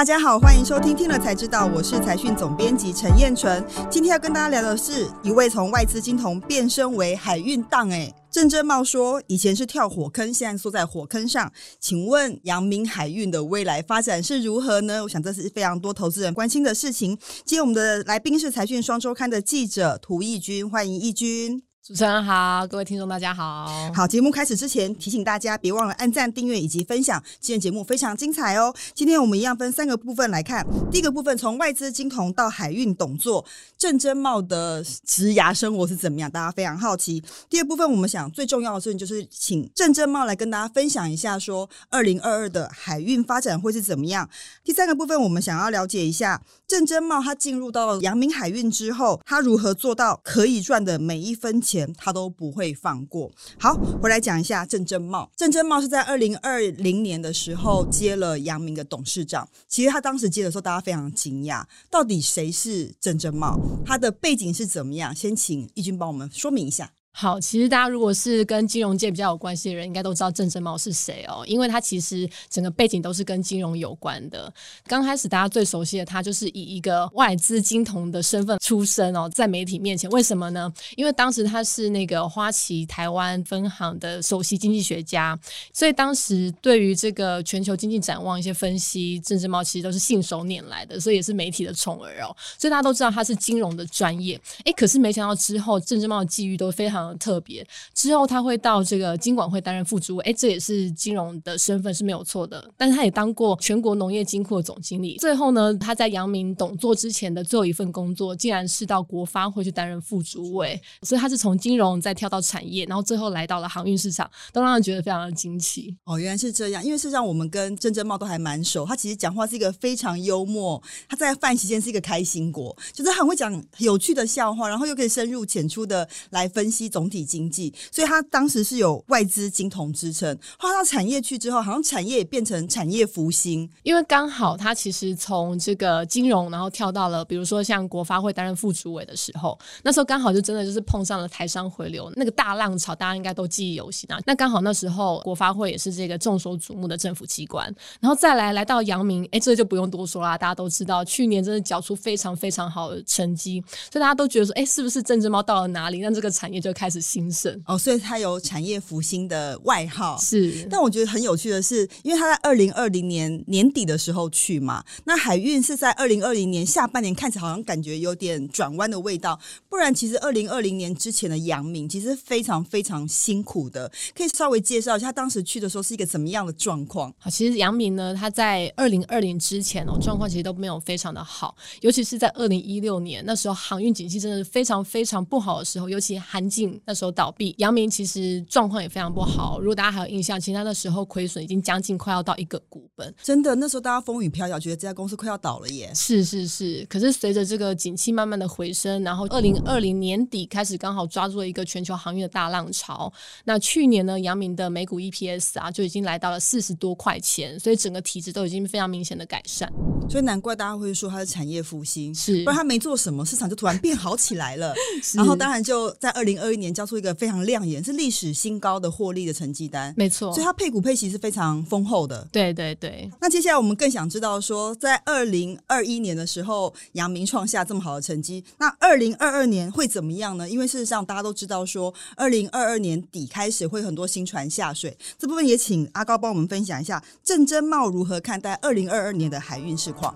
大家好，欢迎收听《听了才知道》，我是财讯总编辑陈燕纯。今天要跟大家聊的是一位从外资金童变身为海运档，哎，郑正茂说以前是跳火坑，现在缩在火坑上。请问阳明海运的未来发展是如何呢？我想这是非常多投资人关心的事情。今天我们的来宾是财讯双周刊的记者涂义军，欢迎义军。主持人好，各位听众大家好。好，节目开始之前提醒大家，别忘了按赞、订阅以及分享。今天节目非常精彩哦。今天我们一样分三个部分来看。第一个部分，从外资金童到海运董座，郑真茂的职涯生活是怎么样？大家非常好奇。第二部分，我们想最重要的事情就是请郑真茂来跟大家分享一下，说二零二二的海运发展会是怎么样。第三个部分，我们想要了解一下郑真茂他进入到阳明海运之后，他如何做到可以赚的每一分钱。他都不会放过。好，回来讲一下郑珍茂。郑珍茂是在二零二零年的时候接了阳明的董事长。其实他当时接的时候，大家非常惊讶，到底谁是郑珍茂？他的背景是怎么样？先请义军帮我们说明一下。好，其实大家如果是跟金融界比较有关系的人，应该都知道郑珍茂是谁哦，因为他其实整个背景都是跟金融有关的。刚开始大家最熟悉的他，就是以一个外资金童的身份出身哦，在媒体面前，为什么呢？因为当时他是那个花旗台湾分行的首席经济学家，所以当时对于这个全球经济展望一些分析，郑珍茂其实都是信手拈来的，所以也是媒体的宠儿哦。所以大家都知道他是金融的专业，哎，可是没想到之后郑珍茂的际遇都非常。特别之后，他会到这个金管会担任副主委，哎，这也是金融的身份是没有错的。但是他也当过全国农业金库的总经理。最后呢，他在阳明董座之前的最后一份工作，竟然是到国发会去担任副主委。所以他是从金融再跳到产业，然后最后来到了航运市场，都让人觉得非常的惊奇。哦，原来是这样。因为事实上，我们跟郑珍茂都还蛮熟。他其实讲话是一个非常幽默，他在饭期间是一个开心果，就是很会讲有趣的笑话，然后又可以深入浅出的来分析。总体经济，所以他当时是有外资金童之称。换到产业去之后，好像产业也变成产业复兴。因为刚好他其实从这个金融，然后跳到了比如说像国发会担任副主委的时候，那时候刚好就真的就是碰上了台商回流那个大浪潮，大家应该都记忆犹新啊。那刚好那时候国发会也是这个众所瞩目的政府机关，然后再来来到阳明，哎，这就不用多说啦，大家都知道去年真的缴出非常非常好的成绩，所以大家都觉得说，哎，是不是政治猫到了哪里，让这个产业就开始兴盛哦，所以它有产业复兴的外号是。但我觉得很有趣的是，因为他在二零二零年年底的时候去嘛，那海运是在二零二零年下半年看起来好像感觉有点转弯的味道。不然，其实二零二零年之前的杨明其实非常非常辛苦的。可以稍微介绍一下他当时去的时候是一个怎么样的状况？好，其实杨明呢，他在二零二零之前哦，状况其实都没有非常的好，尤其是在二零一六年那时候航运景气真的是非常非常不好的时候，尤其韩进。那时候倒闭，阳明其实状况也非常不好。如果大家还有印象，其实他那时候亏损已经将近快要到一个股本。真的，那时候大家风雨飘摇，觉得这家公司快要倒了耶。是是是，可是随着这个景气慢慢的回升，然后二零二零年底开始刚好抓住了一个全球航运的大浪潮。那去年呢，阳明的每股 EPS 啊就已经来到了四十多块钱，所以整个体质都已经非常明显的改善。所以难怪大家会说它是产业复兴，是不然它没做什么，市场就突然变好起来了。然后当然就在二零二一年交出一个非常亮眼、是历史新高的获利的成绩单，没错。所以它配股配息是非常丰厚的。对对对。那接下来我们更想知道说，在二零二一年的时候，阳明创下这么好的成绩，那二零二二年会怎么样呢？因为事实上大家都知道说，二零二二年底开始会很多新船下水，这部分也请阿高帮我们分享一下郑珍茂如何看待二零二二年的海运市况。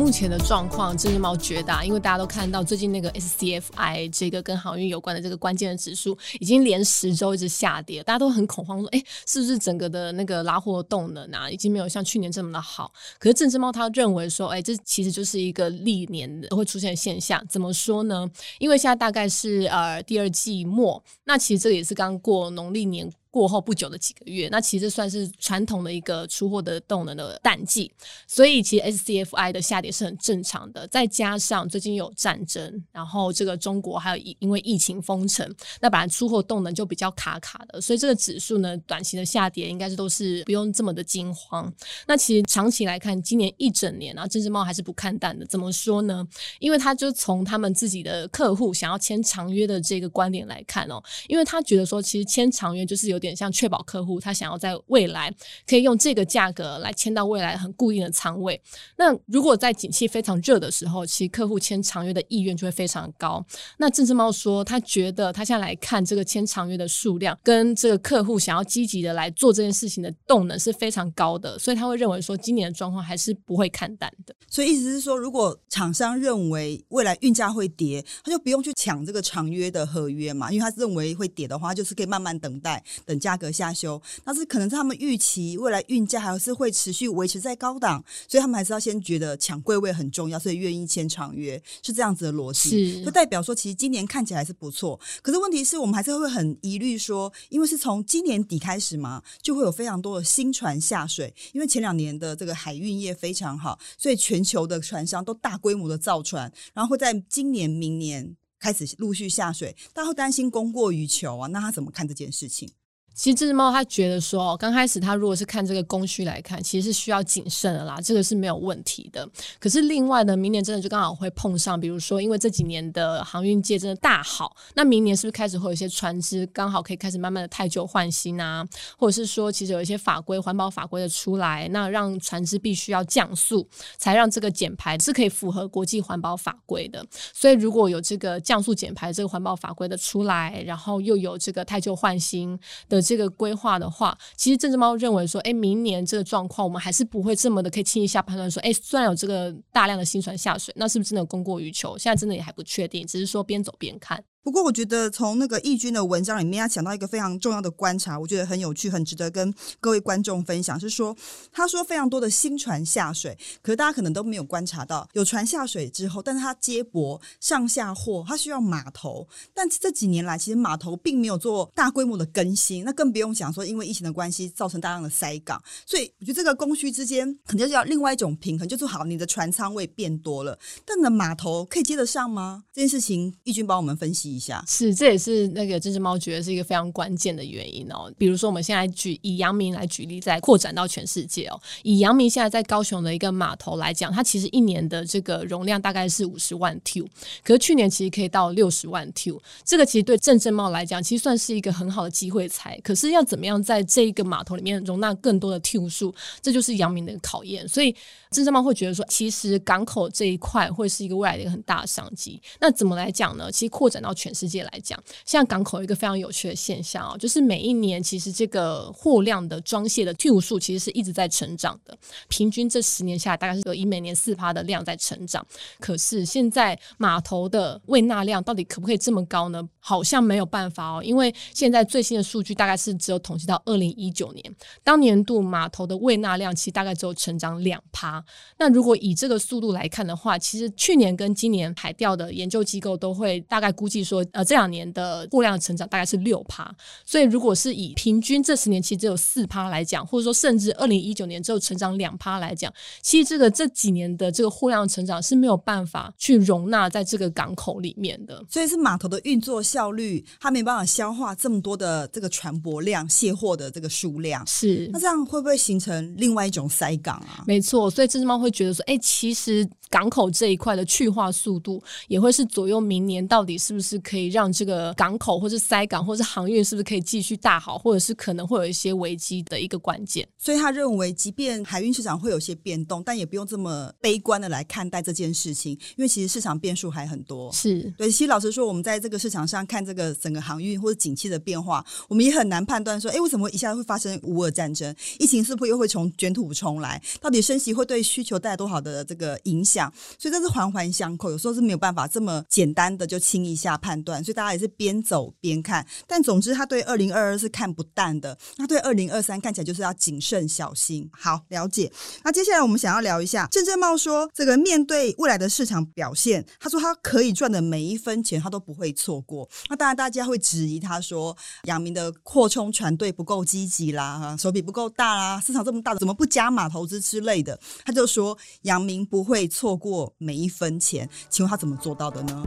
目前的状况真的蛮绝大，因为大家都看到最近那个 SCFI 这个跟航运有关的这个关键的指数，已经连十周一直下跌，大家都很恐慌，说，哎，是不是整个的那个拉货动能啊，已经没有像去年这么的好？可是郑志猫他认为说，哎，这其实就是一个历年都会出现的现象。怎么说呢？因为现在大概是呃第二季末，那其实这个也是刚过农历年。过后不久的几个月，那其实算是传统的一个出货的动能的淡季，所以其实 SCFI 的下跌是很正常的。再加上最近有战争，然后这个中国还有因为疫情封城，那本来出货动能就比较卡卡的，所以这个指数呢，短期的下跌应该是都是不用这么的惊慌。那其实长期来看，今年一整年啊，这只猫还是不看淡的。怎么说呢？因为他就从他们自己的客户想要签长约的这个观点来看哦，因为他觉得说，其实签长约就是有点像确保客户他想要在未来可以用这个价格来签到未来很固定的仓位。那如果在景气非常热的时候，其实客户签长约的意愿就会非常高。那郑志茂说，他觉得他现在来看这个签长约的数量，跟这个客户想要积极的来做这件事情的动能是非常高的，所以他会认为说，今年的状况还是不会看淡的。所以意思是说，如果厂商认为未来运价会跌，他就不用去抢这个长约的合约嘛，因为他认为会跌的话，就是可以慢慢等待，等价格下修。但是可能是他们预期未来运价还是会持续维持在高档，所以他们还是要先觉得抢贵位很重要，所以愿意签长约，是这样子的逻辑。就代表说，其实今年看起来是不错，可是问题是我们还是会很疑虑说，因为是从今年底开始嘛，就会有非常多的新船下水，因为前两年的这个海运业非常好，所以全球的船商都大规模的造船，然后会在今年、明年开始陆续下水，大家会担心供过于求啊，那他怎么看这件事情？其实这只猫，它觉得说，刚开始它如果是看这个供需来看，其实是需要谨慎的啦，这个是没有问题的。可是另外呢，明年真的就刚好会碰上，比如说，因为这几年的航运界真的大好，那明年是不是开始会有一些船只刚好可以开始慢慢的太旧换新啊？或者是说，其实有一些法规环保法规的出来，那让船只必须要降速，才让这个减排是可以符合国际环保法规的。所以如果有这个降速减排这个环保法规的出来，然后又有这个太旧换新的。这个规划的话，其实这只猫认为说，哎，明年这个状况，我们还是不会这么的可以轻易下判断说，哎，虽然有这个大量的新船下水，那是不是真的供过于求？现在真的也还不确定，只是说边走边看。不过，我觉得从那个义军的文章里面，他讲到一个非常重要的观察，我觉得很有趣，很值得跟各位观众分享。是说，他说非常多的新船下水，可是大家可能都没有观察到，有船下水之后，但是它接驳上下货，它需要码头。但这几年来，其实码头并没有做大规模的更新，那更不用讲说，因为疫情的关系，造成大量的塞港。所以，我觉得这个供需之间肯定是要另外一种平衡，就是好，你的船舱位变多了，但你的码头可以接得上吗？这件事情，义军帮我们分析。一下是，这也是那个这只猫觉得是一个非常关键的原因哦。比如说，我们现在举以阳明来举例，再扩展到全世界哦。以阳明现在在高雄的一个码头来讲，它其实一年的这个容量大概是五十万 T，可是去年其实可以到六十万 T。这个其实对正正茂来讲，其实算是一个很好的机会才。可是要怎么样在这一个码头里面容纳更多的 T 数，这就是阳明的考验。所以正正茂会觉得说，其实港口这一块会是一个未来的一个很大的商机。那怎么来讲呢？其实扩展到全世界来讲，像港口一个非常有趣的现象哦，就是每一年其实这个货量的装卸的 T 数其实是一直在成长的，平均这十年下来大概是以每年四趴的量在成长。可是现在码头的未纳量到底可不可以这么高呢？好像没有办法哦，因为现在最新的数据大概是只有统计到二零一九年，当年度码头的未纳量其实大概只有成长两趴。那如果以这个速度来看的话，其实去年跟今年海钓的研究机构都会大概估计说，呃。这两年的货量成长大概是六趴，所以如果是以平均这十年期只有四趴来讲，或者说甚至二零一九年只有成长两趴来讲，其实这个这几年的这个货量成长是没有办法去容纳在这个港口里面的，所以是码头的运作效率，它没办法消化这么多的这个船舶量、卸货的这个数量，是那这样会不会形成另外一种塞港啊？没错，所以这只猫会觉得说，哎，其实港口这一块的去化速度也会是左右明年到底是不是可以让。这个港口或是塞港或是航运是不是可以继续大好，或者是可能会有一些危机的一个关键。所以他认为，即便海运市场会有些变动，但也不用这么悲观的来看待这件事情，因为其实市场变数还很多。是对，其实老实说，我们在这个市场上看这个整个航运或者景气的变化，我们也很难判断说，哎，为什么一下会发生乌俄战争？疫情是不是又会从卷土重来？到底升息会对需求带来多少的这个影响？所以这是环环相扣，有时候是没有办法这么简单的就轻一下判。判断，所以大家也是边走边看。但总之，他对二零二二是看不淡的，那对二零二三看起来就是要谨慎小心。好，了解。那接下来我们想要聊一下郑正茂说，这个面对未来的市场表现，他说他可以赚的每一分钱他都不会错过。那当然，大家会质疑他说，阳明的扩充团队不够积极啦，手笔不够大啦，市场这么大，怎么不加码投资之类的？他就说，阳明不会错过每一分钱。请问他怎么做到的呢？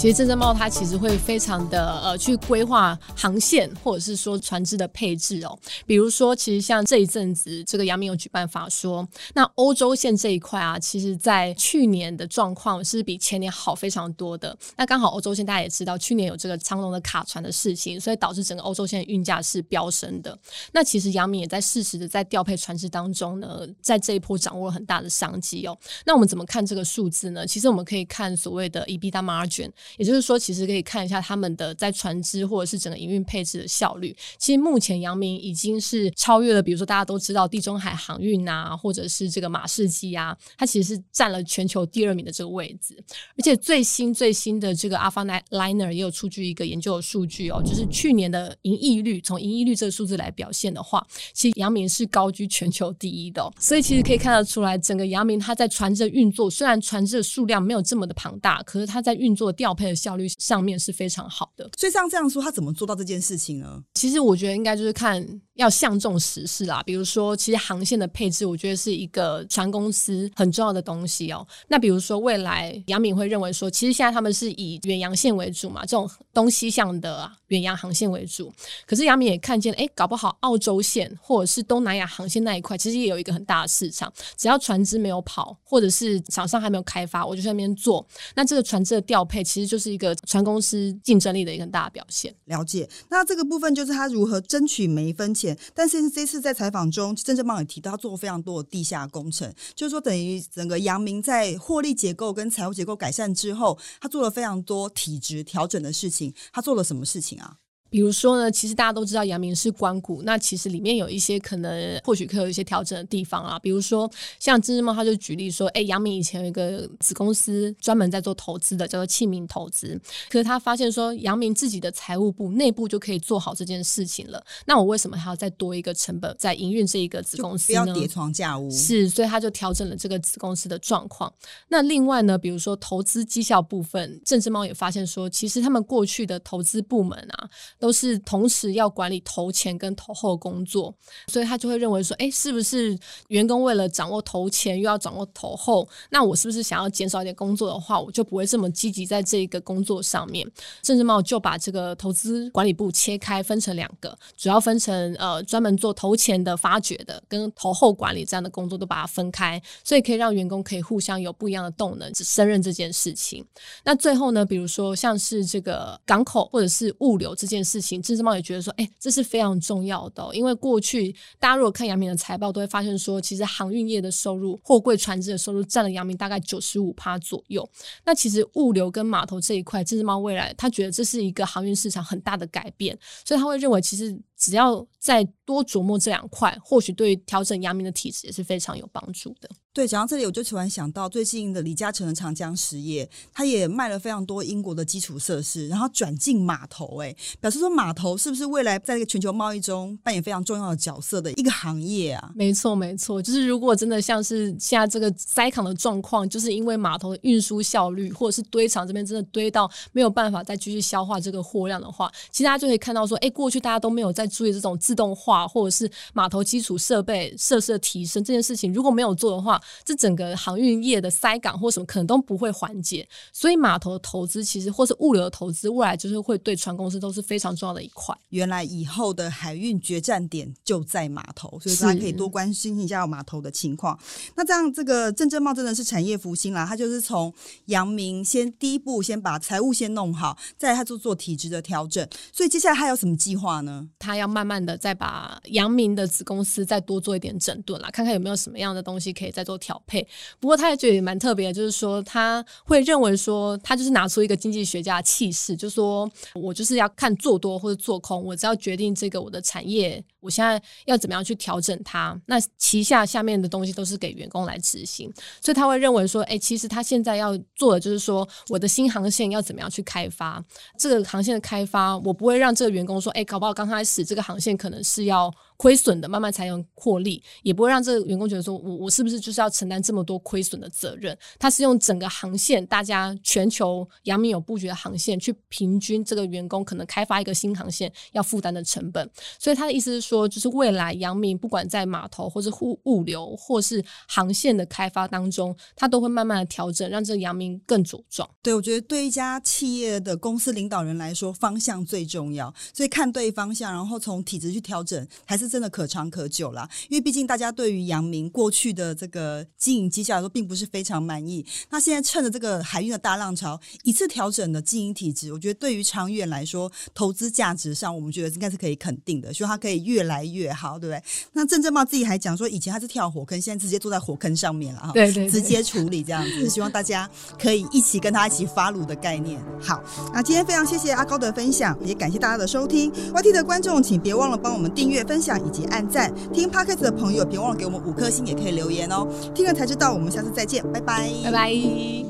其实郑正茂他其实会非常的呃去规划航线或者是说船只的配置哦，比如说其实像这一阵子这个阳明有举办法说，那欧洲线这一块啊，其实在去年的状况是比前年好非常多的。那刚好欧洲线大家也知道，去年有这个长龙的卡船的事情，所以导致整个欧洲线运价是飙升的。那其实阳明也在适时的在调配船只当中呢，在这一波掌握了很大的商机哦。那我们怎么看这个数字呢？其实我们可以看所谓的 EBITDA margin。也就是说，其实可以看一下他们的在船只或者是整个营运配置的效率。其实目前阳明已经是超越了，比如说大家都知道地中海航运啊，或者是这个马士基啊，它其实是占了全球第二名的这个位置。而且最新最新的这个 Alpha Liner 也有出具一个研究的数据哦，就是去年的盈利率，从盈利率这个数字来表现的话，其实阳明是高居全球第一的。所以其实可以看得出来，整个阳明它在船只运作，虽然船只的数量没有这么的庞大，可是它在运作调。配的效率上面是非常好的，所以像这样说，他怎么做到这件事情呢？其实我觉得应该就是看要相中时事啦。比如说，其实航线的配置，我觉得是一个船公司很重要的东西哦。那比如说，未来杨敏会认为说，其实现在他们是以远洋线为主嘛，这种东西向的远洋航线为主。可是杨敏也看见，哎，搞不好澳洲线或者是东南亚航线那一块，其实也有一个很大的市场。只要船只没有跑，或者是厂商还没有开发，我就在那边做。那这个船只的调配，其实。就是一个船公司竞争力的一个很大表现。了解，那这个部分就是他如何争取每一分钱。但是这次在采访中，郑正茂也提到，他做了非常多的地下工程，就是说等于整个阳明在获利结构跟财务结构改善之后，他做了非常多体质调整的事情。他做了什么事情啊？比如说呢，其实大家都知道阳明是关谷，那其实里面有一些可能或许可以有一些调整的地方啊。比如说像郑志茂他就举例说，哎，阳明以前有一个子公司专门在做投资的，叫做器皿投资。可是他发现说，阳明自己的财务部内部就可以做好这件事情了。那我为什么还要再多一个成本在营运这一个子公司呢？不要叠床架屋。是，所以他就调整了这个子公司的状况。那另外呢，比如说投资绩效部分，郑志茂也发现说，其实他们过去的投资部门啊。都是同时要管理投前跟投后工作，所以他就会认为说，哎，是不是员工为了掌握投前又要掌握投后，那我是不是想要减少一点工作的话，我就不会这么积极在这个工作上面？甚至茂就把这个投资管理部切开，分成两个，主要分成呃专门做投前的发掘的，跟投后管理这样的工作都把它分开，所以可以让员工可以互相有不一样的动能，胜任这件事情。那最后呢，比如说像是这个港口或者是物流这件。事情，这只猫也觉得说，哎，这是非常重要的，因为过去大家如果看杨明的财报，都会发现说，其实航运业的收入、货柜船只的收入占了杨明大概九十五趴左右。那其实物流跟码头这一块，这只猫未来他觉得这是一个航运市场很大的改变，所以他会认为其实。只要再多琢磨这两块，或许对调整阳明的体质也是非常有帮助的。对，讲到这里，我就突然想到最近的李嘉诚的长江实业，他也卖了非常多英国的基础设施，然后转进码头，哎，表示说码头是不是未来在这个全球贸易中扮演非常重要的角色的一个行业啊？没错，没错，就是如果真的像是现在这个塞港的状况，就是因为码头的运输效率，或者是堆场这边真的堆到没有办法再继续消化这个货量的话，其实大家就可以看到说，哎，过去大家都没有在注意这种自动化或者是码头基础设备设施的提升这件事情，如果没有做的话，这整个航运业的塞港或什么可能都不会缓解。所以码头的投资其实或是物流的投资，未来就是会对船公司都是非常重要的一块。原来以后的海运决战点就在码头，所以大家可以多关心一下码头的情况。那这样，这个郑正茂真的是产业复兴啦，他就是从阳明先第一步先把财务先弄好，再他就做体制的调整。所以接下来他有什么计划呢？他要慢慢的再把阳明的子公司再多做一点整顿啦，看看有没有什么样的东西可以再做调配。不过他也觉得也蛮特别的，就是说他会认为说他就是拿出一个经济学家的气势，就说我就是要看做多或者做空，我只要决定这个我的产业。我现在要怎么样去调整它？那旗下下面的东西都是给员工来执行，所以他会认为说，哎，其实他现在要做的就是说，我的新航线要怎么样去开发？这个航线的开发，我不会让这个员工说，哎，搞不好刚开始这个航线可能是要。亏损的慢慢才能获利，也不会让这个员工觉得说，我我是不是就是要承担这么多亏损的责任？他是用整个航线，大家全球阳明有布局的航线去平均这个员工可能开发一个新航线要负担的成本。所以他的意思是说，就是未来阳明不管在码头或是物物流或是航线的开发当中，他都会慢慢的调整，让这个阳明更茁壮。对，我觉得对一家企业的公司领导人来说，方向最重要，所以看对方向，然后从体制去调整，还是。真的可长可久啦，因为毕竟大家对于阳明过去的这个经营绩效来说，并不是非常满意。那现在趁着这个海运的大浪潮，一次调整的经营体质，我觉得对于长远来说，投资价值上，我们觉得应该是可以肯定的，希望它可以越来越好，对不对？那郑正茂自己还讲说，以前他是跳火坑，现在直接坐在火坑上面了哈，对对，直接处理这样子，希望大家可以一起跟他一起发炉的概念。好，那今天非常谢谢阿高的分享，也感谢大家的收听。YT 的观众，请别忘了帮我们订阅、分以及按赞，听 Podcast 的朋友别忘了给我们五颗星，也可以留言哦。听了才知道，我们下次再见，拜拜，拜拜。